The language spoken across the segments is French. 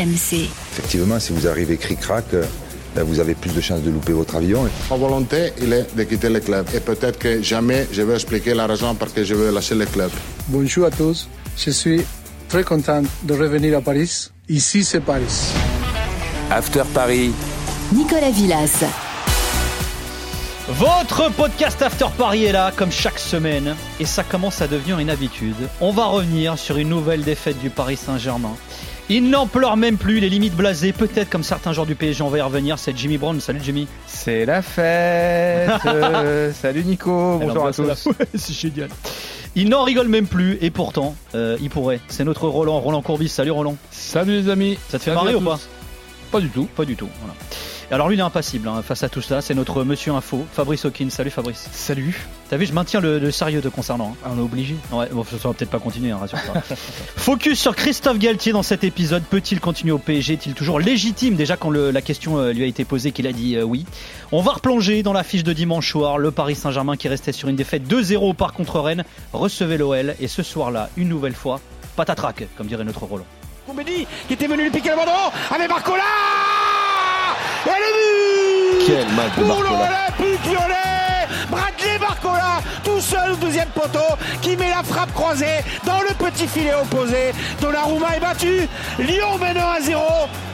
RMC. Effectivement, si vous arrivez cric-crac, euh, ben, vous avez plus de chances de louper votre avion. Ma volonté, il est de quitter le club. Et peut-être que jamais je vais expliquer la raison pour laquelle je veux lâcher le club. Bonjour à tous. Je suis très content de revenir à Paris. Ici, c'est Paris. After Paris. Nicolas Villas. Votre podcast After Paris est là, comme chaque semaine, et ça commence à devenir une habitude. On va revenir sur une nouvelle défaite du Paris Saint-Germain. Il n'en pleure même plus, les limites blasées, peut-être comme certains joueurs du PSG, on va y revenir. C'est Jimmy Brown. Salut Jimmy. C'est la fête. Euh, salut Nico. Bonjour à tous. Ouais, c'est génial. Il n'en rigole même plus, et pourtant, euh, il pourrait. C'est notre Roland, Roland Courbis. Salut Roland. Salut les amis. Ça te fait Salut marrer ou pas. Pas du tout. Pas du tout. Voilà. Alors lui, il est impassible hein, face à tout ça. C'est notre Monsieur Info, Fabrice Hawkins. Salut Fabrice. Salut. T'as vu, je maintiens le, le sérieux te concernant. hein. On est obligé. Ouais, bon, ça va peut-être pas continuer, hein, rassure-toi. Focus sur Christophe Galtier dans cet épisode. Peut-il continuer au PSG Est-il toujours légitime? Déjà, quand le- la question euh, lui a été posée, qu'il a dit euh, oui. On va replonger dans l'affiche de dimanche soir. Le Paris Saint-Germain qui restait sur une défaite 2-0 au parc contre Rennes recevait l'OL. Et ce soir-là, une nouvelle fois, patatrac, comme dirait notre Roland. Koumbedi qui était venu lui piquer le ballon avec Barcola Et le but Quel match de Pour l'Olympique lyonnais Bradley Barcola, tout seul au deuxième poteau, qui met la frappe croisée dans le petit filet opposé. Donnarumma est battu, Lyon mène 1 à 0.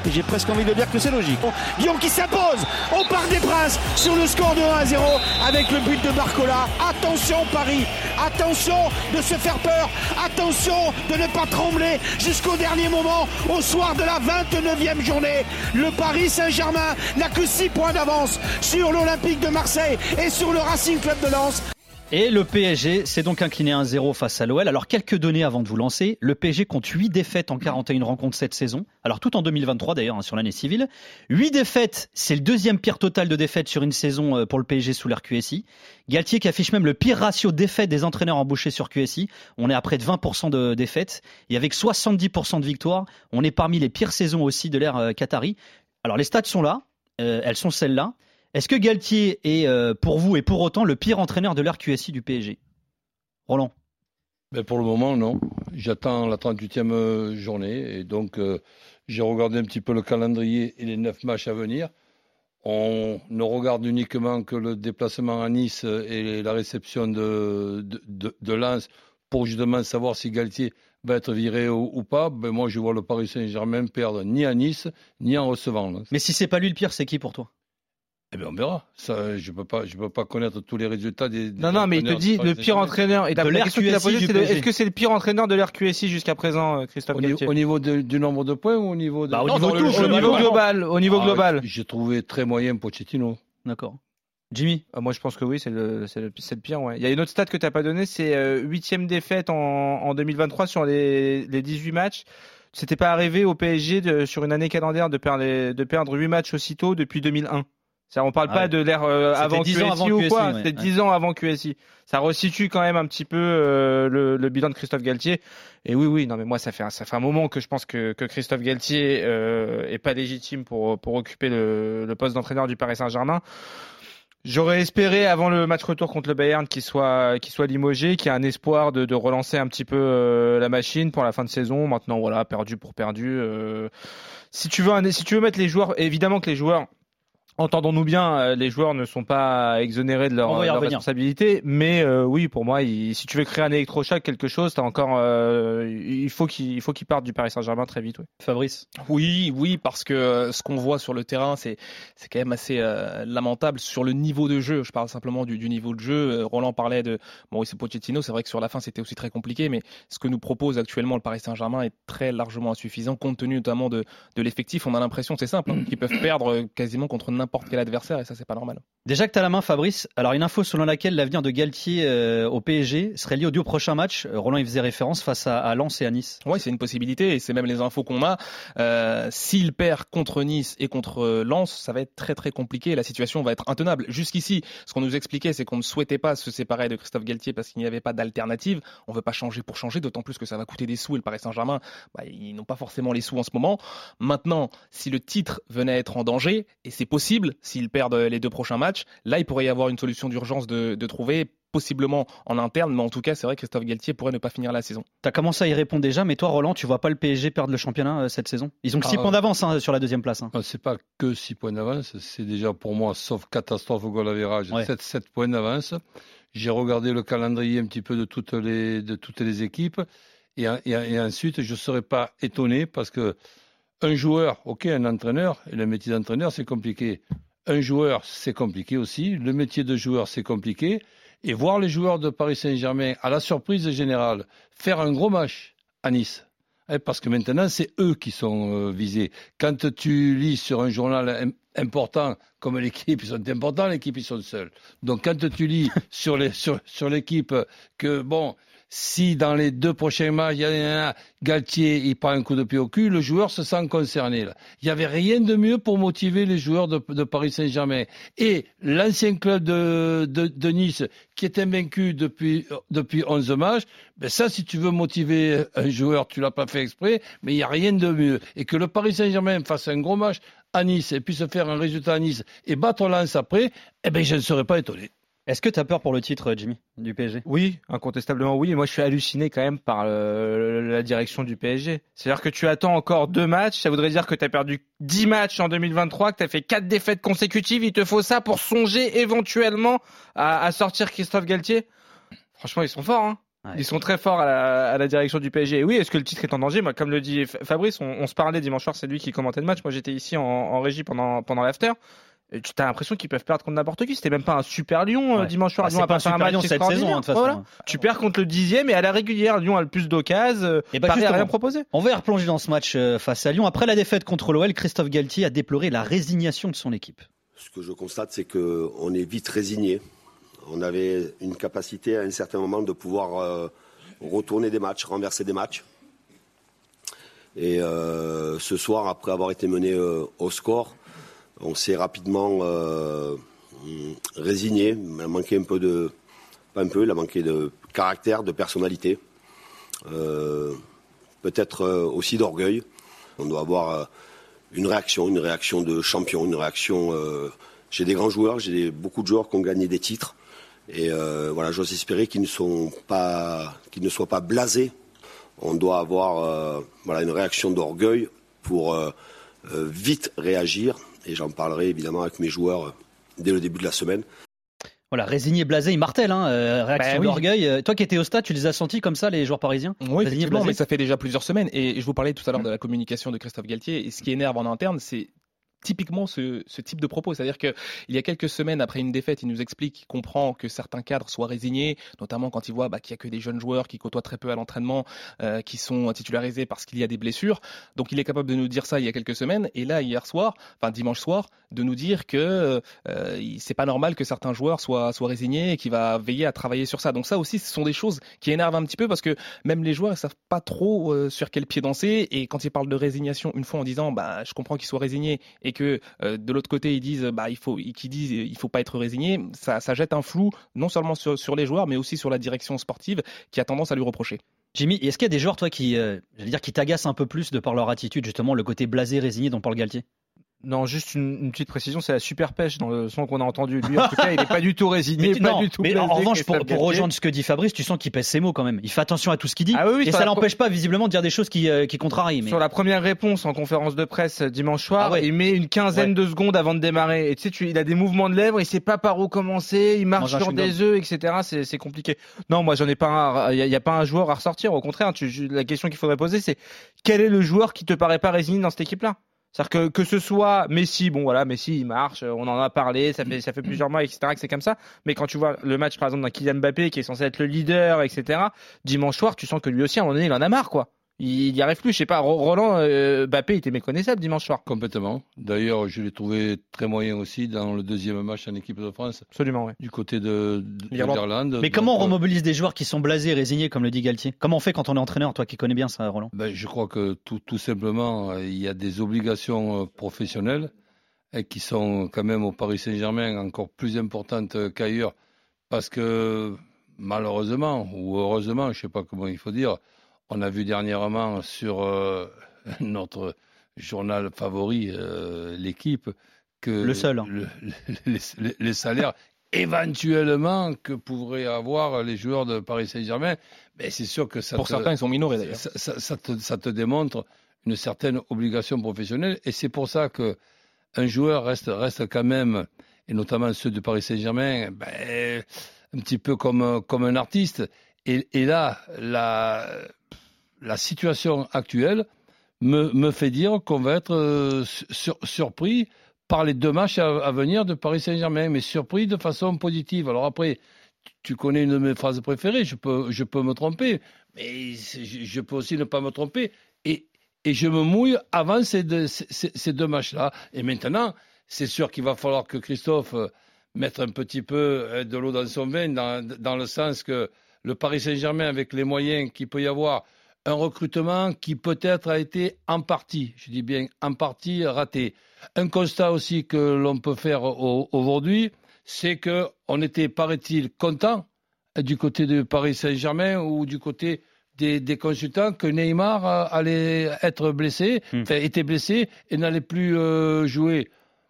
Et J'ai presque envie de dire que c'est logique. Lyon qui s'impose au Parc des Princes sur le score de 1 à 0 avec le but de Barcola. Attention Paris, attention de se faire peur, attention de ne pas trembler jusqu'au dernier moment au soir de la 29e journée. Le Paris Saint-Germain n'a que 6 points d'avance sur l'Olympique de Marseille et sur le Racing Club de Lens. Et le PSG s'est donc incliné 1-0 face à l'OL. Alors quelques données avant de vous lancer. Le PSG compte 8 défaites en 41 rencontres cette saison. Alors tout en 2023 d'ailleurs hein, sur l'année civile. 8 défaites, c'est le deuxième pire total de défaites sur une saison euh, pour le PSG sous l'ère QSI. Galtier qui affiche même le pire ratio défaites des entraîneurs embauchés sur QSI. On est à près de 20% de défaites. Et avec 70% de victoires, on est parmi les pires saisons aussi de l'ère euh, Qatari. Alors les stats sont là. Euh, elles sont celles-là. Est-ce que Galtier est euh, pour vous et pour autant le pire entraîneur de l'ère QSI du PSG Roland Mais pour le moment, non. J'attends la 38e euh, journée et donc euh, j'ai regardé un petit peu le calendrier et les 9 matchs à venir. On ne regarde uniquement que le déplacement à Nice et la réception de, de, de- de Lens pour justement savoir si Galtier va être viré ou, ou pas. Ben moi, je vois le Paris Saint-Germain perdre ni à Nice, ni en recevant. Mais si c'est pas lui le pire, c'est qui pour toi? Eh bien, on verra. Ça, je ne peux, pas- je peux pas connaître tous les résultats des. des Non, non, mais il te dit le pire entraîneur. Et De la l'ère question qu'il a QSI posée, du c'est de- PSG. est-ce que c'est le pire entraîneur de l'ère QSI jusqu'à présent, euh, Christophe Au Galtier au niveau de- du nombre de points ou au niveau de... Bah, au Non, niveau tout, jeu, Au niveau global, au niveau Ah, global. J'ai trouvé très moyen Pochettino. D'accord. Jimmy? Ah, Moi, je pense que oui, c'est le, c'est le, pire. Ouais. Il y a une autre stat que tu n'as pas donnée, c'est euh, huitième défaite en, en 2023 sur les, les 18 matchs. C'était pas arrivé au PSG de, sur une année calendaire de perdre, les- de perdre 8 matchs aussitôt depuis 2001. Ça, on parle Ah pas ouais. de l'ère euh, avant 10 QSI avant ou QSI, quoi. ouais, C'était ouais. 10 ans avant QSI. Ça resitue quand même un petit peu euh, le, le bilan de Christophe Galtier. Et oui, oui, non, mais moi, ça fait un, ça fait un moment que je pense que, que Christophe Galtier euh, est pas légitime pour, pour occuper le, le poste d'entraîneur du Paris Saint-Germain. J'aurais espéré avant le match retour contre le Bayern qu'il soit qu'il soit limogé, qu'il y ait un espoir de, de relancer un petit peu euh, la machine pour la fin de saison. Maintenant voilà, perdu pour perdu. euh. si tu veux un- si tu veux mettre les joueurs, évidemment que les joueurs Entendons-nous bien, euh, les joueurs ne sont pas exonérés de leur, revenir. responsabilité, mais euh, oui, pour moi, il- si tu veux créer un électrochoc, quelque chose, t'as encore, euh, il faut qu'il qu'il parte du Paris Saint-Germain très vite. Oui. Fabrice Oui, oui, parce que euh, ce qu'on voit sur le terrain, c'est c'est quand même assez euh, lamentable sur le niveau de jeu. Je parle simplement du, du niveau de jeu. Euh, Roland parlait de Mauricio Pochettino. C'est vrai que sur la fin, c'était aussi très compliqué, mais ce que nous propose actuellement le Paris Saint-Germain est très largement insuffisant, compte tenu notamment de, de l'effectif. On a l'impression, c'est simple, hein, qu'ils peuvent perdre euh, quasiment contre n'importe quel adversaire, et ça, c'est pas normal. Déjà que tu la main, Fabrice, alors une info selon laquelle l'avenir de Galtier euh, au PSG serait lié au, au prochain match. Euh, Roland y faisait référence face à, Lens et à Nice. Oui, c'est une possibilité et c'est même les infos qu'on a. Euh, S'il perd contre Nice et contre Lens, ça va être très très compliqué. La situation va être intenable. Jusqu'ici, ce qu'on nous expliquait, c'est qu'on ne souhaitait pas se séparer de Christophe Galtier parce qu'il n'y avait pas d'alternative. On veut pas changer pour changer, d'autant plus que ça va coûter des sous et le Paris Saint-Germain, bah, ils n'ont pas forcément les sous en ce moment. Maintenant, si le titre venait à être en danger, et c'est possible s'ils perdent les deux prochains matchs, match. Là, il pourrait y avoir une solution d'urgence de, de trouver possiblement en interne, mais en tout cas, c'est vrai que Christophe Galtier pourrait ne pas finir la saison. Tu as commencé à y répondre déjà, mais toi, Roland, tu vois pas le PSG perdre le championnat euh, cette saison? Ils ont que 6 Ah, points d'avance hein, sur la deuxième place. hein. Ah, C'est pas que 6 points d'avance, c'est déjà pour moi, sauf catastrophe au goal Ouais. 7, 7 points d'avance. J'ai regardé le calendrier un petit peu de toutes les, de toutes les équipes et, et- et ensuite je ne serais pas étonné parce que un joueur, ok, un entraîneur, et le métier d'entraîneur c'est compliqué. Un joueur c'est compliqué aussi, le métier de joueur c'est compliqué et voir les joueurs de Paris Saint-Germain à la surprise générale faire un gros match à Nice. Eh, Parce que maintenant, c'est eux qui sont euh, visés. Quand tu lis sur un journal im- important, comme l'équipe, ils sont importants, l'équipe, ils sont seuls. Donc, quand tu lis sur l'équipe que, bon, si dans les deux prochains matchs, il y a Galtier, il prend un coup de pied au cul, le joueur se sent concerné. Il n'y avait rien de mieux pour motiver les joueurs de, Paris Saint-Germain. Et l'ancien club de Nice, qui est invaincu depuis, depuis 11 matchs, ben ça, si tu veux motiver un joueur, tu l'as pas fait exprès, mais il n'y a rien de mieux. Et que le Paris Saint-Germain fasse un gros match à Nice et puisse faire un résultat à Nice et battre Lens après, eh ben, je ne serais pas étonné. Est-ce que tu as peur pour le titre, Jimmy, du PSG Oui, incontestablement oui. Moi, je suis halluciné quand même par euh, la direction du PSG. C'est-à-dire que tu attends encore deux matchs. Ça voudrait dire que tu as perdu 10 matchs en 2023, que tu as fait quatre défaites consécutives. Il te faut ça pour songer éventuellement à, à sortir Christophe Galtier? Franchement, ils sont forts. Hein. Ouais. Ils sont très forts à la, à la direction du PSG. Et oui, est-ce que le titre est en danger? Moi, comme le dit Fabrice, on, on se parlait dimanche soir, c'est lui qui commentait le match. Moi, j'étais ici en, en régie pendant, pendant l'after. Tu as l'impression qu'ils peuvent perdre contre n'importe qui. C'était même pas un super Lyon euh, Ouais. dimanche soir. Ah, Lyon c'est a pas un super Lyon cette saison, hein, de toute façon. Voilà. Tu perds contre le dixième et à la régulière, Lyon a le plus d'occasions. Et bah, Paris a rien proposé. On va y replonger dans ce match euh, face à Lyon. Après la défaite contre l'OL, Christophe Galtier a déploré la résignation de son équipe. Ce que je constate, c'est qu'on est vite résigné. On avait une capacité à un certain moment de pouvoir euh, retourner des matchs, renverser des matchs. Et euh, ce soir, après avoir été mené euh, au score, on s'est rapidement euh, résigné. Il a manqué un peu de, pas un peu, il a manqué de caractère, de personnalité, Euh, peut-être euh, aussi d'orgueil. On doit avoir une réaction, une réaction de champion, une réaction. j'ai des grands joueurs, j'ai beaucoup de joueurs qui ont gagné des titres. Et voilà, j'ose espérer qu'ils ne sont pas, qu'ils ne soient pas blasés. On doit avoir voilà une réaction d'orgueil pour vite réagir. Et j'en parlerai évidemment avec mes joueurs euh, dès le début de la semaine. Voilà, résigné, blasé, il martèle, hein, euh, réaction Bah oui. d'orgueil. Euh, Toi qui étais au stade, tu les as sentis comme ça, les joueurs parisiens? Oui, Résigné, mais ça fait déjà plusieurs semaines. Et je vous parlais tout à l'heure de la communication de Christophe Galtier. Et ce qui énerve en interne, c'est typiquement ce, type de propos. C'est-à-dire qu'il y a quelques semaines après une défaite, il nous explique qu'il comprend que certains cadres soient résignés, notamment quand il voit bah, qu'il n'y a que des jeunes joueurs qui côtoient très peu à l'entraînement, euh, qui sont titularisés parce qu'il y a des blessures. Donc il est capable de nous dire ça il y a quelques semaines. Et là, hier soir, enfin dimanche soir, de nous dire que euh, c'est pas normal que certains joueurs soient, soient résignés et qu'il va veiller à travailler sur ça. Donc ça aussi, ce sont des choses qui énervent un petit peu parce que même les joueurs ne savent pas trop euh, sur quel pied danser. Et quand ils parlent de résignation, une fois en disant bah je comprends qu'ils soient résignés et que euh, de l'autre côté ils disent bah il faut disent faut pas être résigné, ça, jette un flou non seulement sur, les joueurs mais aussi sur la direction sportive qui a tendance à lui reprocher. Jimmy, est-ce qu'il y a des joueurs, toi, qui, euh, t'agacent un peu plus de par leur attitude, justement, le côté blasé, résigné dont parle Galtier? Non, juste une, une petite précision, c'est la super pêche dans le son qu'on a entendu. Lui, en tout cas, il n'est pas du tout résigné, Mais, pas non, du tout mais en revanche, pour, pour rejoindre ce que dit Fabrice, tu sens qu'il pèse ses mots quand même. Il fait attention à tout ce qu'il dit. Ah oui, oui, et ça l'empêche pas, visiblement, de dire des choses qui, euh, qui contrarient. Mais... Sur la première réponse en conférence de presse euh, dimanche soir, Ah ouais. il met une quinzaine Ouais. de secondes avant de démarrer. Et tu sais, tu- il a des mouvements de lèvres, il sait pas par où commencer, il marche sur des œufs, etc. C'est c'est compliqué. Non, moi, j'en ai pas un. Il y, y a pas un joueur à ressortir. Au contraire, tu- la question qu'il faudrait poser, c'est quel est le joueur qui te paraît pas résigné dans cette équipe-là? C'est-à-dire que, que ce soit Messi, bon voilà, Messi il marche, euh, on en a parlé, ça fait, ça fait plusieurs mois, etc., que c'est comme ça. Mais quand tu vois le match par exemple d'un Kylian Mbappé qui est censé être le leader, etc., dimanche soir, tu sens que lui aussi à un moment donné il en a marre quoi. Il n'y arrive plus, je sais pas, Ro- Roland euh, Mbappé il était méconnaissable dimanche soir. Complètement. D'ailleurs, je l'ai trouvé très moyen aussi dans le deuxième match en équipe de France, Absolument, ouais. du côté de, de L'Irlande. Mais comment on Donc, euh, remobilise des joueurs qui sont blasés, résignés, comme le dit Galtier? Comment on fait quand on est entraîneur, toi qui connais bien ça, Roland? Ben, je crois que tout, tout simplement, euh, il y a des obligations euh, professionnelles et qui sont quand même au Paris Saint-Germain encore plus importantes qu'ailleurs parce que malheureusement ou heureusement, je ne sais pas comment il faut dire, on a vu dernièrement sur euh, notre journal favori, euh, l'équipe, que Le seul. hein. le- les, les- les salaires éventuellement que pourraient avoir les joueurs de Paris Saint-Germain, ben c'est sûr que ça Pour te, certains, ils sont minorés d'ailleurs. ça, ça- ça te, ça te démontre une certaine obligation professionnelle et c'est pour ça que un joueur reste, reste quand même, et notamment ceux de Paris Saint-Germain, ben, un petit peu comme, comme un artiste. Et, là, la, situation actuelle me, me fait dire qu'on va être euh, sur- surpris par les deux matchs à, venir de Paris Saint-Germain, mais surpris de façon positive. Alors après, tu connais une de mes phrases préférées, je peux, je peux me tromper, mais je, peux aussi ne pas me tromper. Et, et je me mouille avant ces deux, ces deux matchs-là. Et maintenant, c'est sûr qu'il va falloir que Christophe euh, mette un petit peu euh, de l'eau dans son vin, dans, dans le sens que le Paris Saint-Germain, avec les moyens qu'il peut y avoir, un recrutement qui peut-être a été en partie, je dis bien en partie raté. Un constat aussi que l'on peut faire au- aujourd'hui, c'est que on était, paraît-il, content euh, du côté de Paris Saint-Germain ou du côté des, des consultants que Neymar euh, allait être blessé, Hmm. enfin, était blessé et n'allait plus euh, jouer.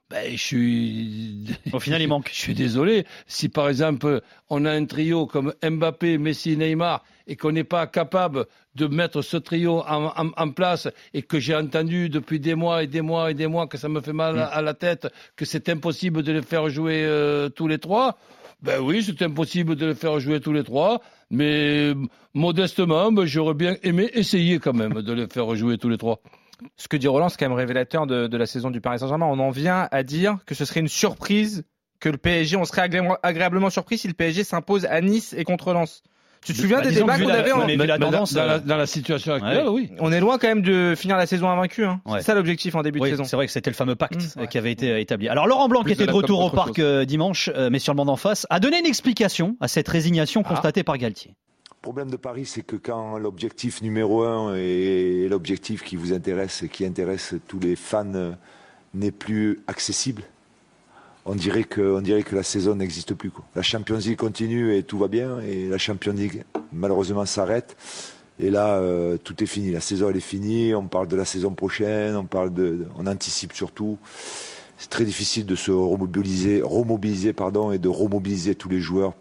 Ben, je suis. Au final, il manque. Je suis désolé. Si par exemple on a un trio comme Mbappé, Messi, Neymar et qu'on n'est pas capable de mettre ce trio en, en- en place et que j'ai entendu depuis des mois et des mois et des mois que ça me fait mal à, à la tête, que c'est impossible de les faire jouer euh, tous les trois. Ben oui, c'est impossible de les faire jouer tous les trois, mais modestement, ben, j'aurais bien aimé essayer quand même de les faire jouer tous les trois. Ce que dit Roland, c'est quand même révélateur de, de la saison du Paris Saint-Germain. On en vient à dire que ce serait une surprise que le PSG, on serait agré- agréablement surpris si le PSG s'impose à Nice et contre Lens. Tu te souviens Bah, des débats qu'on avait en... la dans- tendance, dans, la, euh, dans la situation actuelle, ouais. oui. On est loin quand même de finir la saison invaincu. Hein. Ouais. C'est ça l'objectif en début Oui, de saison. c'est vrai que c'était le fameux pacte Mmh, euh, ouais. qui avait été euh, établi. Alors Laurent Blanc, qui était de retour au parc chose. dimanche, mais sur le banc d'en face, a donné une explication à cette résignation Ah. constatée par Galtier. Le problème de Paris, c'est que quand l'objectif numéro un et l'objectif qui vous intéresse et qui intéresse tous les fans euh, n'est plus accessible, on dirait que, on dirait que la saison n'existe plus. La Champions League continue et tout va bien, et la Champions League malheureusement s'arrête. Et là, euh, tout est fini. La saison, elle est finie. On parle de la saison prochaine. On parle de, on anticipe surtout. C'est très difficile de se remobiliser, remobiliser pardon, et de remobiliser tous les joueurs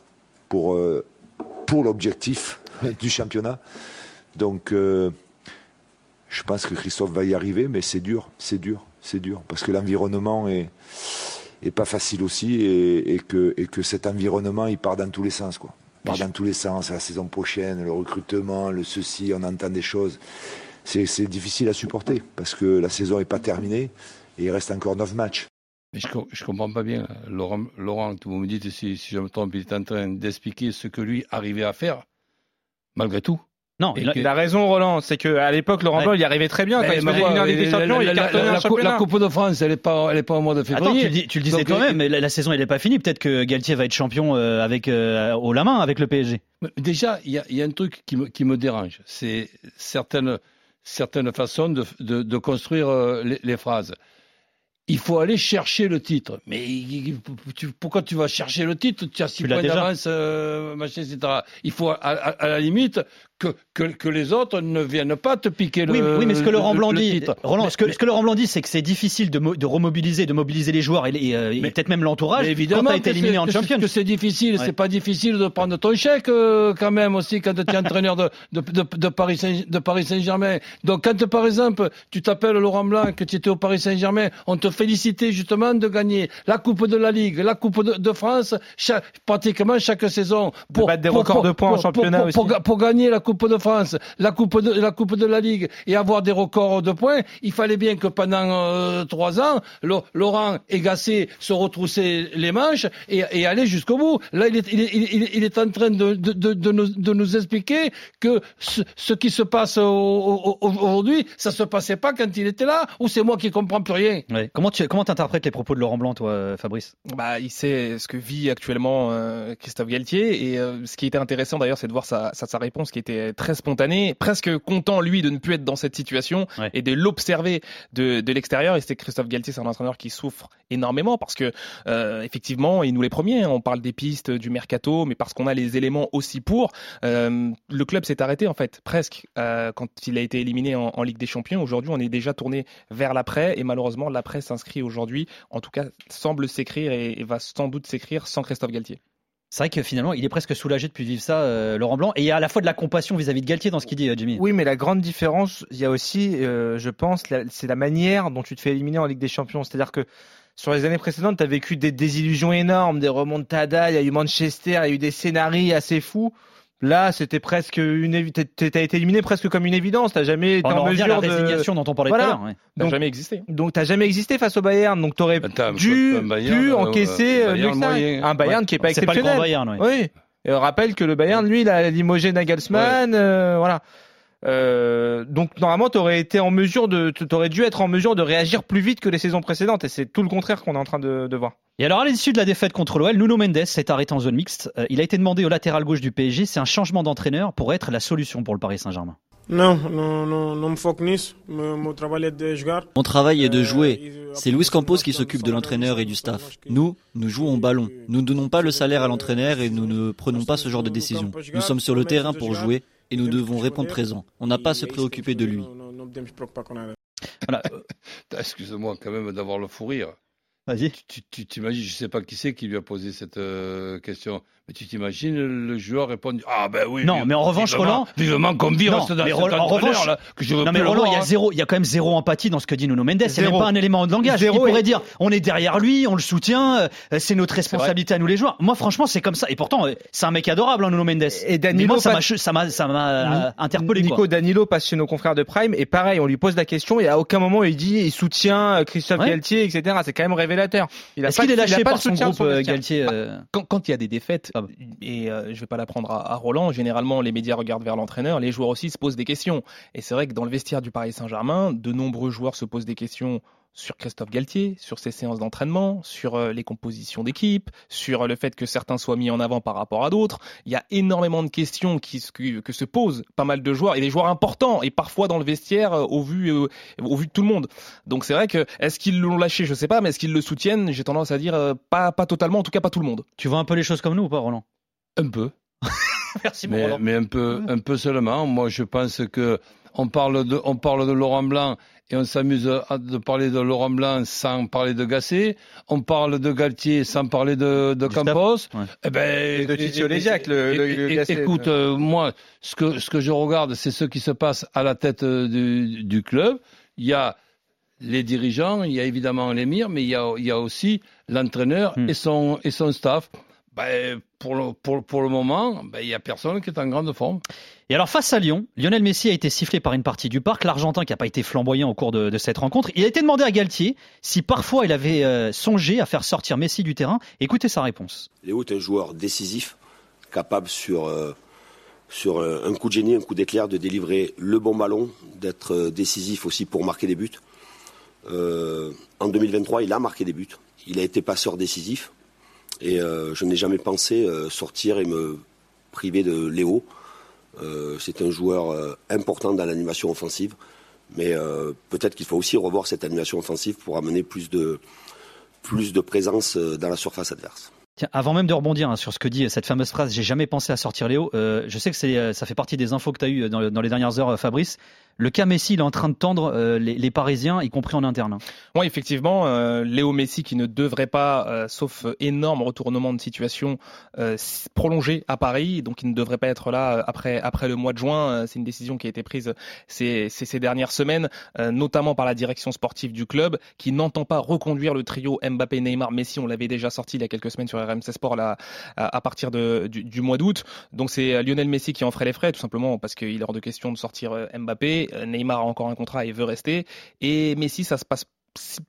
pour euh, pour l'objectif du championnat. Donc, euh, je pense que Christophe va y arriver, mais c'est dur, c'est dur, c'est dur, parce que l'environnement est, pas facile aussi, et, que, et que cet environnement, il part dans tous les sens, quoi. Il part dans tous les sens, la saison prochaine, le recrutement, le ceci, on entend des choses. C'est difficile à supporter, parce que la saison n'est pas terminée, et il reste encore neuf matchs. Mais je, je comprends pas bien. Laurent, Laurent vous me dites si, si je me trompe, il est en train d'expliquer ce que lui arrivait à faire, malgré tout. Non, il a- que- Il a raison, Roland. C'est qu'à l'époque, Laurent Ouais. Blanc, il y arrivait très bien. Quand il faisait une heure Ligue des la- Champions, la- il la- cartonnait la- un coupe- la championnat. Coupe de France, elle n'est pas, elle est pas au mois de Attends, février. tu le, dis- tu le disais toi-même, euh, mais la, la saison elle n'est pas finie. Peut-être que Galtier va être champion euh, avec euh, au la main avec le PSG. Déjà, il y a, il y a un truc qui me, qui me dérange, c'est certaines, certaines façons de, de, de construire euh, les, les phrases. Il faut aller chercher le titre. Mais tu- pourquoi tu vas chercher le titre? Tu as six Tu points d'avance, euh, machin, etc. Il faut, à, à- à la limite, que, que, que les autres ne viennent pas te piquer le, oui, mais- oui, mais ce que Laurent le- Blanc le dit, titre. Roland, Mais- ce, que, mais- ce que Laurent Blanc dit, c'est que c'est difficile de, mo- de remobiliser, de mobiliser les joueurs et, euh, et peut-être même l'entourage quand tu été éliminé en Champions. que c'est difficile. Ouais. C'est pas difficile de prendre ton chèque euh, quand même aussi quand tu es entraîneur de, de, de, de Paris Saint, de Paris Saint-Germain. Donc quand par exemple tu t'appelles Laurent Blanc, que tu étais au Paris Saint-Germain, on te félicitait justement de gagner la Coupe de la Ligue, la Coupe de, de France, chaque- pratiquement chaque saison. De battre des records de points en championnat pour, aussi. pour pour gagner la Coupe de France, la Coupe de la Coupe de la Ligue et avoir des records de points, il fallait bien que pendant euh, trois ans, Laurent et Gasset se retroussaient les manches et, et aller jusqu'au bout. Là, il est, il est, il est- il est en train de, de, de, de nous, de nous expliquer que ce, ce qui se passe au- au- au- aujourd'hui, ça se passait pas quand il était là, ou c'est moi qui comprends plus rien. Ouais. Comment tu comment interprètes les propos de Laurent Blanc, toi, euh, Fabrice? Bah, il sait ce que vit actuellement euh, Christophe Galtier et euh, ce qui était intéressant d'ailleurs, c'est de voir sa, sa, sa réponse qui était était très spontané, presque content lui de ne plus être dans cette situation Ouais. et de l'observer de, de l'extérieur. Et c'est Christophe Galtier, c'est un entraîneur qui souffre énormément parce que euh, effectivement, il nous les premiers. hein. On parle des pistes du mercato, mais parce qu'on a les éléments aussi pour. Euh, le club s'est arrêté en fait presque euh, quand il a été éliminé en, en Ligue des Champions. Aujourd'hui, on est déjà tourné vers l'après et malheureusement, l'après s'inscrit aujourd'hui. En tout cas, semble s'écrire et, et va sans doute s'écrire sans Christophe Galtier. C'est vrai que finalement, il est presque soulagé de plus vivre ça, euh, Laurent Blanc. Et il y a à la fois de la compassion vis-à-vis de Galtier dans ce qu'il dit, euh, Jimmy. Oui, mais la grande différence, il y a aussi, euh, je pense, c'est la manière dont tu te fais éliminer en Ligue des Champions. C'est-à-dire que sur les années précédentes, tu as vécu des désillusions énormes, des remontadas, il y a eu Manchester, il y a eu des scénarios assez fous. Là, c'était presque une t'as été éliminé presque comme une évidence. T'as jamais été On en en à la mesure de. résignation dont on parlait Voilà. tout à l'heure. ouais. Donc- jamais existé. Donc t'as jamais existé face au Bayern, donc t'aurais dû un Bayern, pu euh, encaisser un euh, Bayern mieux que ça. moyen. un Bayern Ouais. qui est pas C'est pas le grand exceptionnel. Bayern, ouais. Oui. Et on rappelle que le Bayern, lui, il a limogé Nagelsmann, euh, voilà. Euh, donc normalement, tu aurais été en mesure de, t'aurais dû être en mesure de réagir plus vite que les saisons précédentes, et c'est tout le contraire qu'on est en train de, de voir. Et alors, à l'issue de la défaite contre l'OL, Nuno Mendes s'est arrêté en zone mixte. Euh, il a été demandé au latéral gauche du PSG. C'est un changement d'entraîneur pour être la solution pour le Paris Saint-Germain. Me foco nisso. Meu, meu trabalho é de jogar. Mon travail est de Euh, jouer. C'est Luis Campos qui s'occupe de l'entraîneur et du staff. Nous, nous jouons au ballon. Nous ne donnons pas le salaire à l'entraîneur et nous ne prenons pas ce genre de décision. Nous sommes sur le terrain pour jouer et nous devons répondre présent. On n'a pas à se préoccuper de lui. Voilà. Excuse-moi quand même d'avoir le fou rire. Vas-y. Tu t'imagines, je sais pas qui c'est qui lui a posé cette euh, question, mais tu t'imagines le joueur répondre Ah ben oui. Non, mais en revanche, vivement- Roland- Vivement qu'on vire Non, ce- mais cet Roland- en revanche- là, que je veux Non mais Roland, il y a voir. zéro, il y a quand même zéro empathie dans ce que dit Nuno Mendes. C'est même pas un élément de langage. Zéro il pourrait et- dire, on est derrière lui, on le soutient, euh, c'est notre responsabilité à nous les joueurs. Moi, franchement, c'est comme ça. Et pourtant, euh, c'est un mec adorable, hein, Nuno Mendes. Et Mais Danilo moi, ça m'a, interpellé. Nico quoi. Danilo passe chez nos confrères de Prime et pareil, on lui pose la question et à aucun moment il dit il soutient Christophe Ouais. Galtier, etc. C'est quand même révélateur. A Est-ce qu'il est de- il a lâché par son soutien groupe. Galtier euh, Quand, quand il y a des défaites, Ah bah. et euh, je vais pas l'apprendre à, à Roland, généralement les médias regardent vers l'entraîneur, les joueurs aussi se posent des questions. Et c'est vrai que dans le vestiaire du Paris Saint-Germain, de nombreux joueurs se posent des questions sur Christophe Galtier, sur ses séances d'entraînement, sur euh, les compositions d'équipe, sur euh, le fait que certains soient mis en avant par rapport à d'autres. Il y a énormément de questions qui, se- que, que se posent pas mal de joueurs et des joueurs importants et parfois dans le vestiaire euh, au vu euh, au vu de tout le monde. Donc c'est vrai que est-ce qu'ils l'ont lâché, je sais pas, mais est-ce qu'ils le soutiennent? J'ai tendance à dire euh, pas pas totalement, en tout cas pas tout le monde. Tu vois un peu les choses comme nous ou pas, Roland? Un peu. Merci, mais, Roland. mais un peu, un peu seulement. Moi, je pense que on parle de, on parle de Laurent Blanc et on s'amuse à de parler de Laurent Blanc sans parler de Gasset. On parle de Galtier sans parler de, de. Campos. Ouais. Eh ben, Et de Titio Légiac, le- Gasset, écoute, euh. euh, moi, ce que, ce que je regarde, c'est ce qui se passe à la tête euh, du, du club. Il y a les dirigeants, il y a évidemment l'émir, mais il y a, il y a aussi l'entraîneur Hmm. et, son, et son staff. Ben, pour, le, pour, pour le moment, ben, il y a personne qui est en grande forme. Et alors face à Lyon, Lionel Messi a été sifflé par une partie du parc. L'Argentin qui n'a pas été flamboyant au cours de, de cette rencontre. Il a été demandé à Galtier si parfois il avait euh, songé à faire sortir Messi du terrain. Écoutez sa réponse. Léo est un joueur décisif, capable sur, euh, sur euh, un coup de génie, un coup d'éclair, de délivrer le bon ballon, d'être euh, décisif aussi pour marquer des buts? Euh, en 2023, il a marqué des buts. Il a été passeur décisif. Et euh, je n'ai jamais pensé euh, sortir et me priver de Léo. Euh, c'est un joueur important dans l'animation offensive. Mais peut-être qu'il faut aussi revoir cette animation offensive pour amener plus de, plus de présence dans la surface adverse. Avant même de rebondir hein, sur ce que dit cette fameuse phrase, j'ai jamais pensé à sortir Léo. je sais que ça fait partie des infos que tu as eues dans, les dernières heures, Fabrice. Le cas Messi, il est en train de tendre euh, les, Parisiens, y compris en interne. Oui, effectivement, euh, Léo Messi qui ne devrait pas, euh, sauf énorme retournement de situation, prolonger à Paris, donc il ne devrait pas être là après le mois de juin. C'est une décision qui a été prise ces, dernières semaines, notamment par la direction sportive du club, qui n'entend pas reconduire le trio Mbappé, Neymar, Messi. On l'avait déjà sorti il y a quelques semaines sur RMC Sport à, partir du, mois d'août. Donc c'est Lionel Messi qui en ferait les frais, tout simplement parce qu'il est hors de question de sortir Mbappé. Neymar a encore un contrat et veut rester. Et Messi, ça se passe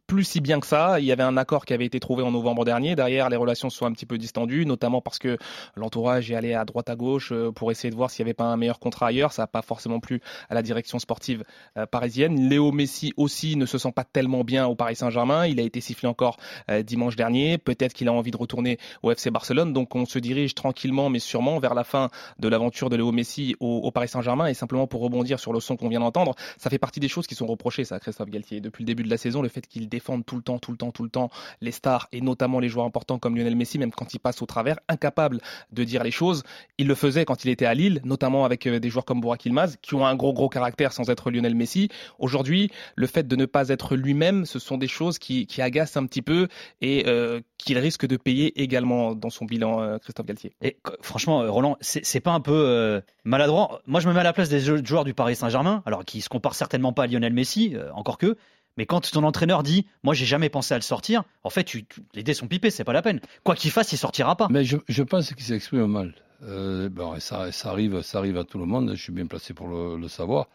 plus si bien que ça. Il y avait un accord qui avait été trouvé en novembre dernier. Derrière, les relations sont un petit peu distendues, notamment parce que l'entourage est allé à droite à gauche euh, pour essayer de voir s'il n'y avait pas un meilleur contrat ailleurs. Ça n'a pas forcément plu à la direction sportive euh, parisienne. Léo Messi aussi ne se sent pas tellement bien au Paris Saint-Germain. Il a été sifflé encore euh, dimanche dernier. Peut-être qu'il a envie de retourner au FC Barcelone. Donc on se dirige tranquillement mais sûrement vers la fin de l'aventure de Léo Messi au, au Paris Saint-Germain. Et simplement pour rebondir sur le son qu'on vient d'entendre, ça fait partie des choses qui sont reprochées ça à Christophe Galtier depuis le début de la saison. Le fait qu'ils défendent tout le temps, tout le temps, tout le temps les stars et notamment les joueurs importants comme Lionel Messi, même quand il passe au travers, incapable de dire les choses. Il le faisait quand il était à Lille, notamment avec euh, des joueurs comme Burak Ilmaz, qui ont un gros gros caractère sans être Lionel Messi. Aujourd'hui, le fait de ne pas être lui-même, ce sont des choses qui, qui agacent un petit peu et euh, qu'il risque de payer également dans son bilan, euh, Christophe Galtier. Et franchement, Roland, c'est pas un peu maladroit Moi, je me mets à la place des joueurs du Paris Saint-Germain, alors qui se comparent certainement pas à Lionel Messi, encore que. Mais quand ton entraîneur dit, moi j'ai jamais pensé à le sortir, en fait, tu, les dés sont pipés, c'est pas la peine. Quoi qu'il fasse, il sortira pas. Mais je, pense qu'il s'exprime mal. Euh, bon, ça, arrive, ça arrive à tout le monde. Je suis bien placé pour le, savoir.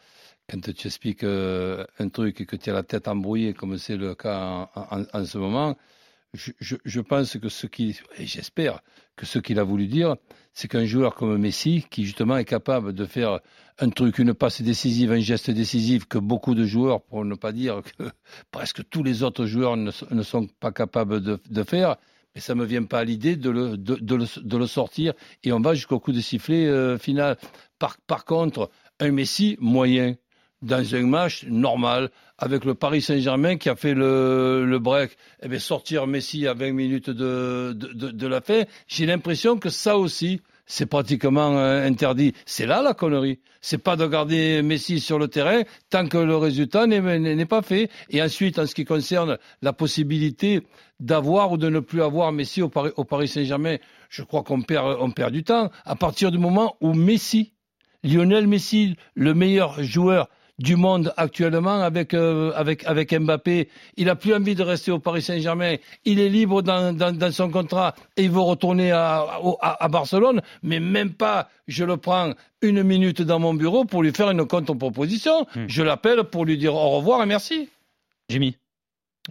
Quand tu expliques euh, un truc et que tu as la tête embrouillée, comme c'est le cas en ce moment, je, pense que ce qui, et j'espère que ce qu'il a voulu dire, c'est qu'un joueur comme Messi, qui justement est capable de faire un truc, une passe décisive, un geste décisif que beaucoup de joueurs, pour ne pas dire que presque tous les autres joueurs ne, ne sont pas capables de, faire, mais ça me vient pas à l'idée de le, de, le, sortir et on va jusqu'au coup de sifflet euh, final. Par contre, un Messi moyen, dans un match normal avec le Paris Saint-Germain qui a fait le, break, eh bien, sortir Messi à 20 minutes de, de la fin, j'ai l'impression que ça aussi, c'est pratiquement euh, interdit. C'est là la connerie. C'est pas de garder Messi sur le terrain tant que le résultat n'est pas fait. Et ensuite, en ce qui concerne la possibilité d'avoir ou de ne plus avoir Messi au Paris, au Paris Saint-Germain, je crois qu'on perd, on perd du temps. À partir du moment où Messi, Lionel Messi, le meilleur joueur du monde actuellement avec, euh, avec, avec Mbappé. Il n'a plus envie de rester au Paris Saint-Germain. Il est libre dans, dans, dans, son contrat et il veut retourner à, à, à, Barcelone, mais même pas, je le prends une minute dans mon bureau pour lui faire une contre-proposition. Mmh. Je l'appelle pour lui dire au revoir et merci. Jimmy.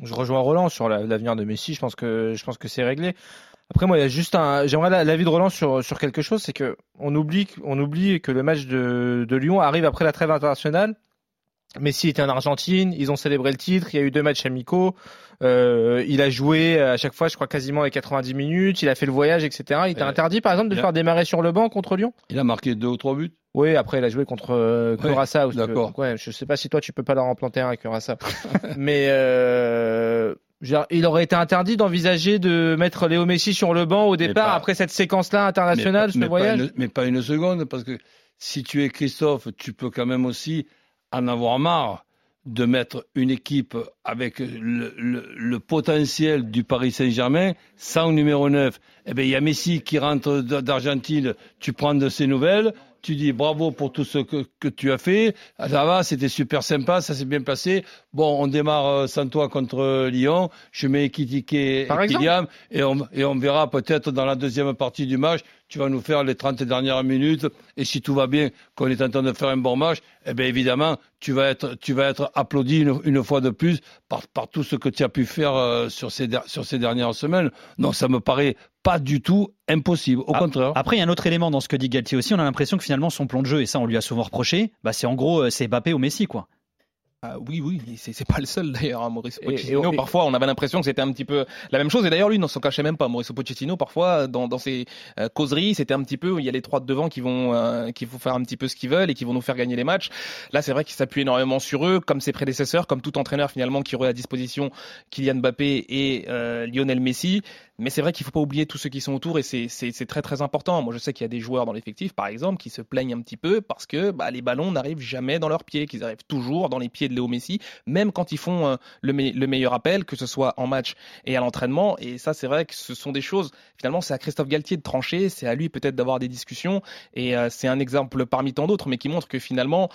Je rejoins Roland sur l'avenir de Messi. Je pense que, je pense que c'est réglé. Après, moi, il y a juste un. J'aimerais l'avis de Roland sur, sur quelque chose, c'est que on oublie, on oublie que le match de, de Lyon arrive après la trêve internationale Messi était en Argentine, ils ont célébré le titre, il y a eu deux matchs amicaux, euh, il a joué à chaque fois, je crois quasiment les 90 minutes, il a fait le voyage, etc. Il t'a interdit par exemple de faire démarrer sur le banc contre Lyon? Il a marqué deux ou trois buts? Oui, après il a joué contre euh, Curaçao. D'accord. Ouais, je sais pas si toi tu peux pas leur en planter un avec Curaçao. Mais euh, il aurait été interdit d'envisager de mettre Léo Messi sur le banc au départ pas, après cette séquence-là internationale, mais ce mais voyage? Pas une, mais pas une seconde, parce que si tu es Christophe, tu peux quand même aussi en avoir marre de mettre une équipe avec le, potentiel du Paris Saint-Germain sans numéro 9. Eh bien, il y a Messi qui rentre d'Argentine, tu prends de ses nouvelles, tu dis bravo pour tout ce que, que tu as fait, ça va, c'était super sympa, ça s'est bien passé. Bon, on démarre sans toi contre Lyon, je mets Ekitike et Kylian, et on, et on verra peut-être dans la deuxième partie du match, tu vas nous faire les 30 dernières minutes, et si tout va bien, qu'on est en train de faire un bon match, eh bien évidemment, tu vas être, tu vas être applaudi une, une fois de plus par, par, tout ce que tu as pu faire euh, sur, ces, sur ces dernières semaines. Non, ça me paraît pas du tout impossible, au ah, contraire. Après, il y a un autre élément dans ce que dit Galtier aussi, on a l'impression que finalement son plan de jeu, et ça on lui a souvent reproché, bah c'est en gros, c'est Mbappé ou Messi, quoi. Ah, oui, oui, c'est pas le seul d'ailleurs, hein, Maurice Pochettino. Et, et, parfois, on avait l'impression que c'était un petit peu la même chose. Et d'ailleurs, lui, ne s'en cachait même pas. Maurice Pochettino, parfois, dans, dans ses euh, causeries, c'était un petit peu, il y a les trois de devant qui vont, euh, qui vont faire un petit peu ce qu'ils veulent et qui vont nous faire gagner les matchs. Là, c'est vrai qu'il s'appuie énormément sur eux, comme ses prédécesseurs, comme tout entraîneur finalement qui aurait à disposition Kylian Mbappé et euh, Lionel Messi. Mais c'est vrai qu'il faut pas oublier tous ceux qui sont autour et c'est très très important. Moi, je sais qu'il y a des joueurs dans l'effectif, par exemple, qui se plaignent un petit peu parce que bah, les ballons n'arrivent jamais dans leurs pieds, qu'ils arrivent toujours dans les pieds de Léo Messi, même quand ils font euh, le, meilleur appel, que ce soit en match et à l'entraînement. Et ça, c'est vrai que ce sont des choses. Finalement, c'est à Christophe Galtier de trancher, c'est à lui peut-être d'avoir des discussions. Et euh, c'est un exemple parmi tant d'autres, mais qui montre que finalement,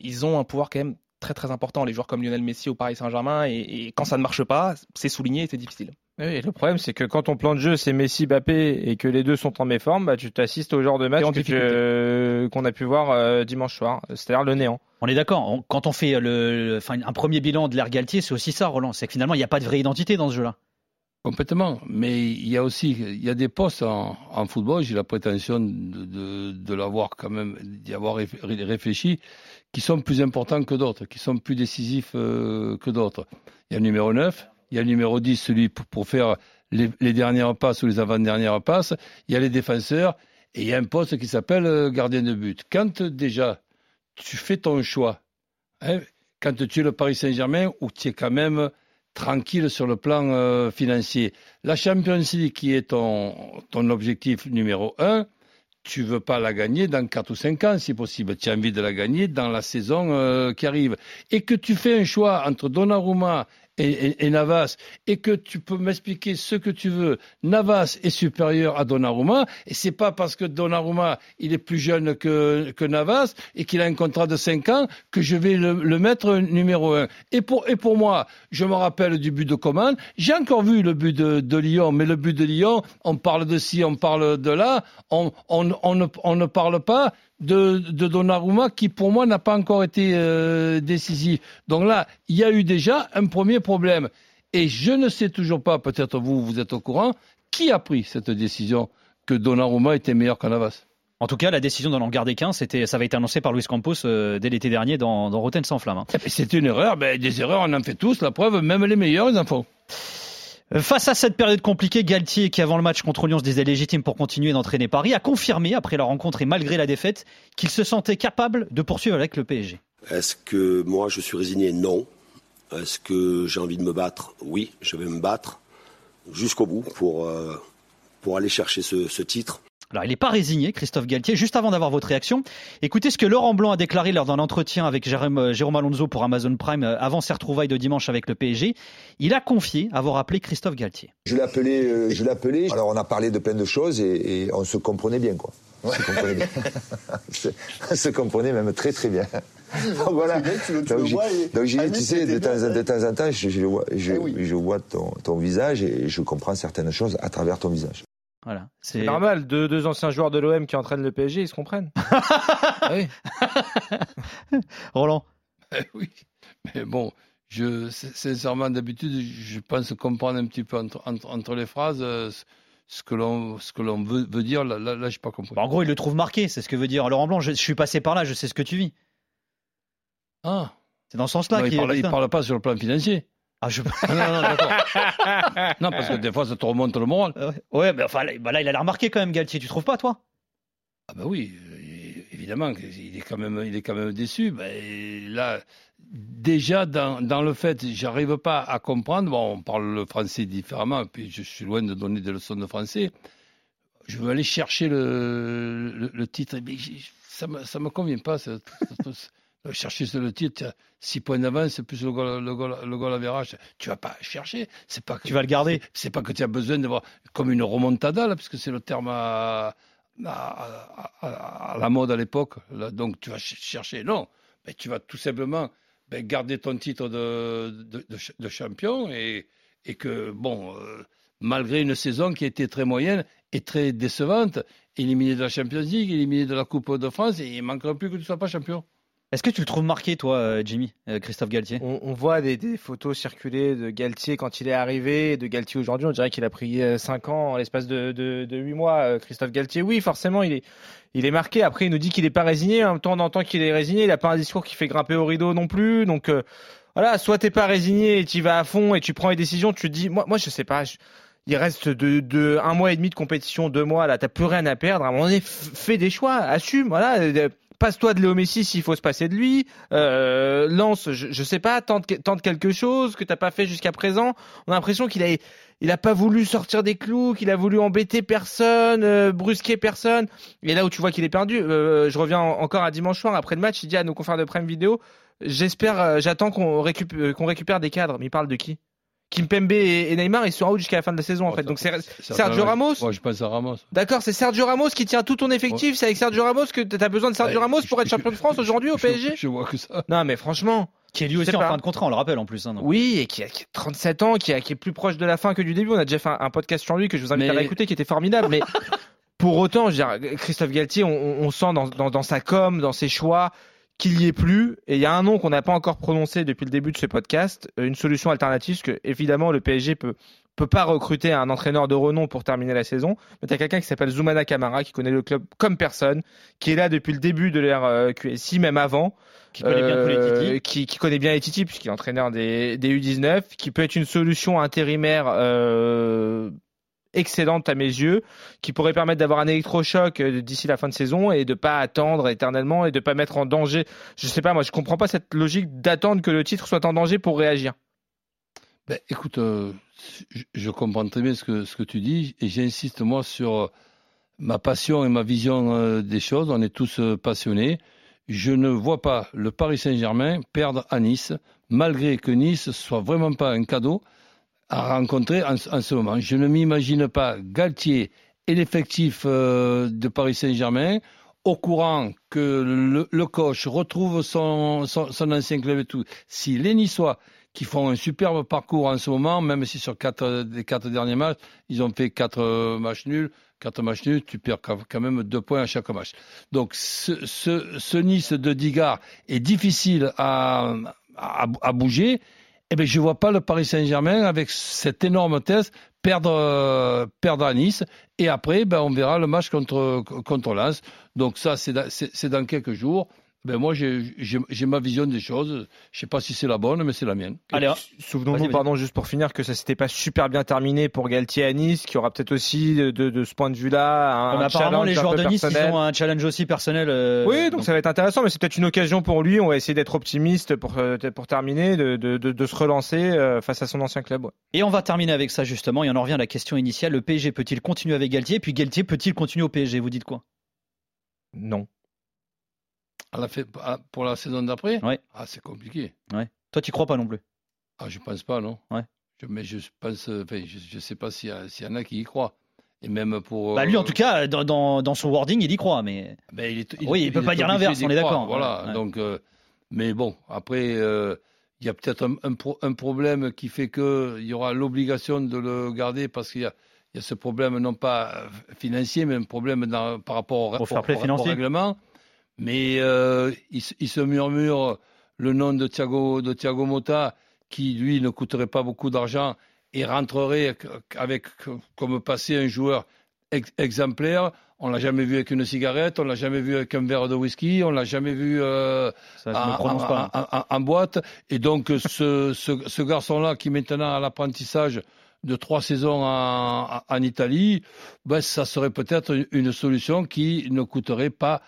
ils ont un pouvoir quand même très très important, les joueurs comme Lionel Messi au Paris Saint-Germain, et, et, quand ça ne marche pas, c'est souligné et c'est difficile. Oui, le problème, c'est que quand ton plan de jeu, c'est Messi, Bappé, et que les deux sont en méforme, bah, tu t'assistes au genre de match euh, qu'on a pu voir euh, dimanche soir, c'est-à-dire le néant. On est d'accord. Quand on fait le, enfin, un premier bilan de l'ère Galtier, c'est aussi ça, Roland. C'est que finalement, il n'y a pas de vraie identité dans ce jeu-là. Complètement. Mais il y a aussi, il y a des postes en, football, j'ai la prétention de, de, l'avoir quand même, d'y avoir réfléchi, qui sont plus importants que d'autres, qui sont plus décisifs euh, que d'autres. Il y a le numéro 9, il y a le numéro 10, celui pour, faire les, dernières passes ou les avant-dernières passes, il y a les défenseurs, et il y a un poste qui s'appelle euh, gardien de but. Quand déjà tu fais ton choix, hein, quand tu es le Paris Saint-Germain, où tu es quand même tranquille sur le plan euh, financier. La Champions League, qui est ton, objectif numéro un, tu veux pas la gagner dans 4 ou 5 ans, si possible. Tu as envie de la gagner dans la saison euh, qui arrive. Et que tu fais un choix entre Donnarumma et, Navas, et que tu peux m'expliquer ce que tu veux, Navas est supérieur à Donnarumma, et c'est pas parce que Donnarumma il est plus jeune que, que Navas et qu'il a un contrat de 5 ans que je vais le, mettre numéro 1. Et pour, et pour moi, je me rappelle du but de Coman, j'ai encore vu le but de, de, Lyon, mais le but de Lyon, on parle de ci, on parle de là, on, on, on, ne, on ne parle pas de, de Donnarumma qui pour moi n'a pas encore été euh, décisif. Donc là, il y a eu déjà un premier problème. Et je ne sais toujours pas, peut-être vous, vous êtes au courant, qui a pris cette décision que Donnarumma était meilleur qu'en Navas en tout cas, la décision d'en garder qu'un, c'était, ça avait été annoncé par Luis Campos euh, dès l'été dernier dans, dans Rotten sans flamme. Hein. Eh ben, c'était une erreur. Ben, des erreurs, on en fait tous. La preuve, même les meilleurs, ils en font. Face à cette période compliquée, Galtier, qui avant le match contre Lyon se disait légitime pour continuer d'entraîner Paris, a confirmé après la rencontre et malgré la défaite qu'il se sentait capable de poursuivre avec le PSG. Est-ce que moi je suis résigné? Non. Est-ce que j'ai envie de me battre? Oui, je vais me battre jusqu'au bout pour, euh, pour aller chercher ce titre. Alors, il n'est pas résigné, Christophe Galtier. Juste avant d'avoir votre réaction, écoutez ce que Laurent Blanc a déclaré lors d'un entretien avec Jérôme, euh, Jérôme Alonso pour Amazon Prime euh, avant ses retrouvailles de dimanche avec le PSG. Il a confié avoir appelé Christophe Galtier. Je l'ai appelé, euh, je l'ai appelé. Alors, on a parlé de plein de choses et, on se comprenait bien, quoi. On se comprenait bien. on se comprenait même très très bien. Donc voilà. Donc tu sais, de temps, de temps, en temps, je, je, vois, je, je vois ton, ton visage et je comprends certaines choses à travers ton visage. Voilà, c'est normal. Deux, deux anciens joueurs de l'OM qui entraînent le PSG, ils se comprennent. Ah oui. Roland. Eh oui, mais bon, je sincèrement d'habitude, je pense comprendre un petit peu entre, entre, les phrases euh, ce que l'on ce que l'on veut, veut, dire. Là, là, là j'ai pas compris. en gros, il le trouve marqué, c'est ce que veut dire Laurent Blanc. Je, suis passé par là, je sais ce que tu vis. Ah. C'est dans ce sens-là qu'il parle. Il parle pas sur le plan financier. Ah, je... non, non, d'accord. non, parce que des fois, ça te remonte le moral. Ouais, mais enfin, bah là, il a l'air remarqué quand même, Galtier. Tu trouves pas, toi? Ah, bah oui, évidemment, il est quand même, il est quand même déçu. Bah, là, déjà, dans, dans le fait, j'arrive pas à comprendre. Bon, on parle le français différemment, puis je suis loin de donner des leçons de français. Je veux aller chercher le, le, titre, mais ça me, ça me convient pas. Ça, chercher sur le titre, 6 points d'avance, plus le goal, le, goal, le goal. Tu vas pas chercher. C'est pas que, tu vas le garder. C'est pas que tu as besoin d'avoir comme une remontada, là, puisque c'est le terme à, à, la mode à l'époque. Donc tu vas chercher. Non, mais tu vas tout simplement ben, garder ton titre de, de, de, champion et, et que, bon, euh, malgré une saison qui a été très moyenne et très décevante, éliminé de la Champions League, éliminé de la Coupe de France, et il manquerait plus que tu ne sois pas champion. Est-ce que tu le trouves marqué, toi, euh, Jimmy, euh, Christophe Galtier? On, voit des, photos circuler de Galtier quand il est arrivé, de Galtier aujourd'hui. On dirait qu'il a pris 5 euh, ans en l'espace de, de, 8 mois. Christophe Galtier, oui, forcément, il est, est marqué. Après, il nous dit qu'il n'est pas résigné. En même temps, on entend qu'il est résigné. Il n'a pas un discours qui fait grimper au rideau non plus. Donc, voilà, soit t'es pas résigné et tu vas à fond et tu prends les décisions. Tu te dis, moi, moi je sais pas. il reste un mois et demi de compétition, deux mois. Là, t'as plus rien à perdre. Moment donné, fais des choix, assume. Voilà passe-toi de Léo Messi s'il faut se passer de lui. Euh, lance, je, je, sais pas, tente, quelque chose que t'as pas fait jusqu'à présent. On a l'impression qu'il a, pas voulu sortir des clous, qu'il a voulu embêter personne, euh, brusquer personne. Et là où tu vois qu'il est perdu, euh, je reviens encore à dimanche soir après le match, il dit à nos confrères de Prime Vidéo, j'espère, j'attends qu'on qu'on récupère des cadres. Mais il parle de qui? Kimpembe et, et Neymar, ils sont out jusqu'à la fin de la saison en fait. Donc c'est Sergio Ramos. Moi, je pense à Ramos. D'accord, c'est Sergio Ramos qui tient tout ton effectif. C'est avec Sergio Ramos que tu as besoin de Sergio Ouais, Ramos je- pour être champion de France aujourd'hui au PSG. Je vois que ça. Non, mais franchement. Qui est lui aussi en pas. fin de contrat, on le rappelle en plus. hein. Oui, et qui a, qui a 37 ans, qui, a- qui est plus proche de la fin que du début. On a déjà fait un, un podcast sur lui que je vous invite Mais- à écouter, qui était formidable. Mais pour autant, je veux dire, Christophe Galtier, on, on- on sent dans, dans- dans sa com, dans ses choix, qu'il y est plus. Et il y a un nom qu'on n'a pas encore prononcé depuis le début de ce podcast, euh, une solution alternative, parce que évidemment le PSG peut peut pas recruter un entraîneur de renom pour terminer la saison. Mais tu as quelqu'un qui s'appelle Zoumana Kamara, qui connaît le club comme personne, qui est là depuis le début de l'ère euh, QSI, même avant. Qui connaît bien les Euh, qui, qui connaît bien les Titi puisqu'il est entraîneur des, des U19, qui peut être une solution intérimaire euh, excellente à mes yeux, qui pourrait permettre d'avoir un électrochoc euh, d'ici la fin de saison et de pas attendre éternellement et de pas mettre en danger. Je sais pas, moi je comprends pas cette logique d'attendre que le titre soit en danger pour réagir. Ben, écoute, euh, je, comprends très bien ce que, ce que tu dis et j'insiste moi sur euh, ma passion et ma vision des choses. On est tous passionnés. Je ne vois pas le Paris Saint-Germain perdre à Nice, malgré que Nice soit vraiment pas un cadeau à rencontrer en, ce moment. Je ne m'imagine pas Galtier et l'effectif euh, de Paris Saint-Germain au courant que le, le coach retrouve son, son, ancien club et tout. Si les Niçois qui font un superbe parcours en ce moment, même si sur quatre des quatre derniers matchs, ils ont fait quatre euh, matchs nuls. Quatre matchs nuls, tu perds quand même deux points à chaque match. Donc ce, ce, ce Nice de Digard est difficile à, à bouger. Eh bien, je vois pas le Paris Saint-Germain avec cet énorme test perdre, euh, perdre à Nice. Et après, ben, on verra le match contre, contre Lens. Donc ça, c'est dans quelques jours. Ben, moi, j'ai ma vision des choses. Je sais pas si c'est la bonne, mais c'est la mienne. Allez, hein. Souvenons-nous, pardon, juste pour finir, que ça s'était pas super bien terminé pour Galtier à Nice, qui aura peut-être aussi de, de, de ce point de vue-là un, un apparemment, challenge les un joueurs peu de Nice, ils personnel. ont un challenge aussi personnel. euh, Oui, donc, ça va être intéressant, mais c'est peut-être une occasion pour lui. On va essayer d'être optimiste pour, euh, pour terminer, de, de, de, de se relancer euh, face à son ancien club. ouais. Et on va terminer avec ça justement, et on en revient à la question initiale. Le PSG peut-il continuer avec Galtier? Puis Galtier peut-il continuer au PSG Vous dites quoi? Non. À la fait, à- pour la saison d'après Ouais. Ah, c'est compliqué. Ouais. Toi, tu crois pas non plus? Ah, je pense pas, non. Ouais. Je- mais je pense, enfin, je, je sais pas s'il y, y en a qui y croient. Et même pour. Bah lui, en euh, tout cas, dans, dans, dans son wording, il y croit, mais. ben, il est, Oui, il peut pas dire l'inverse, on est d'accord. Voilà. Donc, euh, mais bon, après, euh, il y a peut-être un, un pro- un problème qui fait que il y aura l'obligation de le garder parce qu'il y a, il y a ce problème non pas financier, mais un problème dans- par rapport au, règlement. Mais euh, il, se- il se murmure le nom de Thiago, de Thiago Motta, qui lui ne coûterait pas beaucoup d'argent et rentrerait avec comme passé un joueur ex- exemplaire. On l'a jamais vu avec une cigarette, on l'a jamais vu avec un verre de whisky, on l'a jamais vu euh, Ça, je en, me prononce en- pas. en- en- en boîte. Et donc ce, ce, ce garçon-là qui maintenant a l'apprentissage de trois saisons en, en Italie, ben, ça serait peut-être une solution qui ne coûterait pas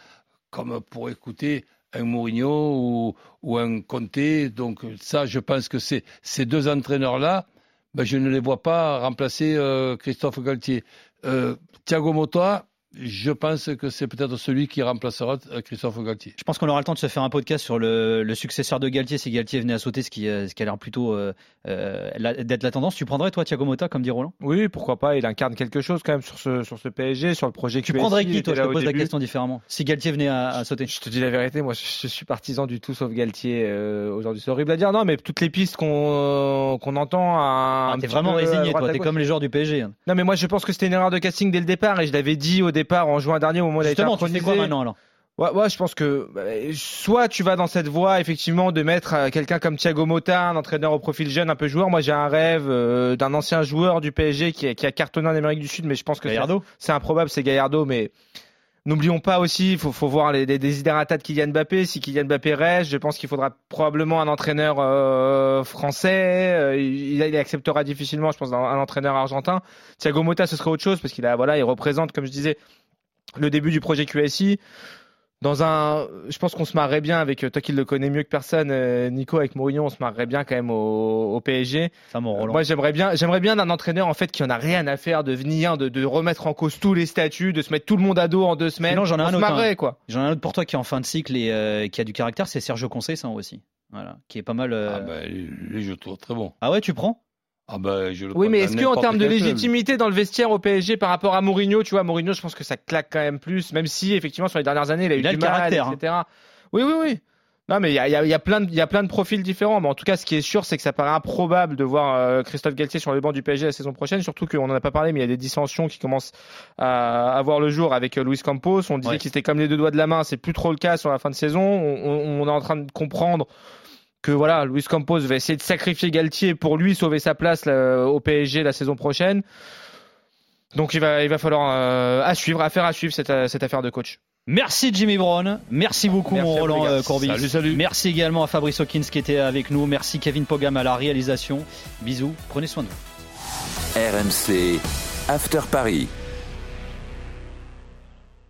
comme pour écouter un Mourinho ou, un Conte. Donc ça, je pense que ces deux entraîneurs-là, ben, je ne les vois pas remplacer euh, Christophe Galtier. Euh, Thiago Motta, je pense que c'est peut-être celui qui remplacera euh, Christophe Galtier. Je pense qu'on aura le temps de se faire un podcast sur le, le successeur de Galtier si Galtier venait à sauter, ce qui, euh, ce qui a l'air plutôt euh, euh, la- d'être la tendance. Tu prendrais toi Thiago Motta, comme dit Roland? Oui, pourquoi pas. Il incarne quelque chose quand même sur ce, sur ce PSG, sur le projet Tu QSI, prendrais qui toi? Je te pose la question différemment. Si Galtier venait à, à sauter Je te dis la vérité, moi je, je suis partisan du tout sauf Galtier euh, aujourd'hui. C'est horrible à dire, non, mais toutes les pistes qu'on qu'on entend. à- Ah, T'es vraiment résigné toi, t'es comme les joueurs du PSG. hein. Non, mais moi je pense que c'était une erreur de casting dès le départ et je l'avais dit au départ en juin dernier au moment où il a été Justement, tu fais quoi maintenant alors Ouais, ouais, je pense que bah, soit tu vas dans cette voie effectivement de mettre euh, quelqu'un comme Thiago Motta, un entraîneur au profil jeune, un peu joueur. Moi, j'ai un rêve euh, d'un ancien joueur du PSG qui a, qui a cartonné en Amérique du Sud, mais je pense que c'est improbable, c'est Gallardo. Mais n'oublions pas aussi, il faut, faut voir les, les de Kylian Mbappé. Si Kylian Mbappé reste, je pense qu'il faudra probablement un entraîneur euh, français. Euh, il, il acceptera difficilement, je pense, un, un entraîneur argentin. Thiago Motta, ce serait autre chose parce qu'il a, voilà, il représente, comme je disais, le début du projet QSI dans un, je pense qu'on se marrerait bien avec euh, toi qui le connais mieux que personne, euh, Nico, avec Mourinho, on se marrerait bien quand même au, au PSG. Ça, mon Roland. Moi, j'aimerais bien, j'aimerais bien d'un entraîneur en fait qui en a rien à faire de venir, de, de remettre en cause tous les statuts, de se mettre tout le monde à dos en deux semaines. Sinon, j'en ai on un se autre. marrerait hein. quoi. J'en ai un autre pour toi qui est en fin de cycle et euh, qui a du caractère, c'est Sergio Conceição aussi. Voilà, qui est pas mal. euh, Ah ben, lui, je trouve très bon. Ah ouais, tu prends? Ah ben, je le Oui, mais est-ce qu'en termes de légitimité dans le vestiaire au PSG par rapport à Mourinho, tu vois, Mourinho, je pense que ça claque quand même plus, même si effectivement sur les dernières années, il a eu Il a du le mal, hein. etc. Oui, oui, oui. Non, mais il y a, il y a- il y a plein de, il y a plein de profils différents. Mais en tout cas, ce qui est sûr, c'est que ça paraît improbable de voir euh, Christophe Galtier sur le banc du PSG la saison prochaine. Surtout qu'on en a pas parlé, mais il y a des dissensions qui commencent à avoir le jour avec euh, Luis Campos. On disait Ouais. qu'il était comme les deux doigts de la main. C'est plus trop le cas sur la fin de saison. On, on- on est en train de comprendre que voilà, Luis Campos va essayer de sacrifier Galtier pour lui sauver sa place là, au PSG la saison prochaine. Donc il va, il va falloir euh, à suivre, à faire à suivre cette, cette affaire de coach. Merci Jimmy Brown, merci beaucoup Merci mon Roland euh. Salut, salut. Merci également à Fabrice Hawkins qui était avec nous. Merci Kevin Pogam à la réalisation. Bisous, prenez soin de vous. RMC After Paris.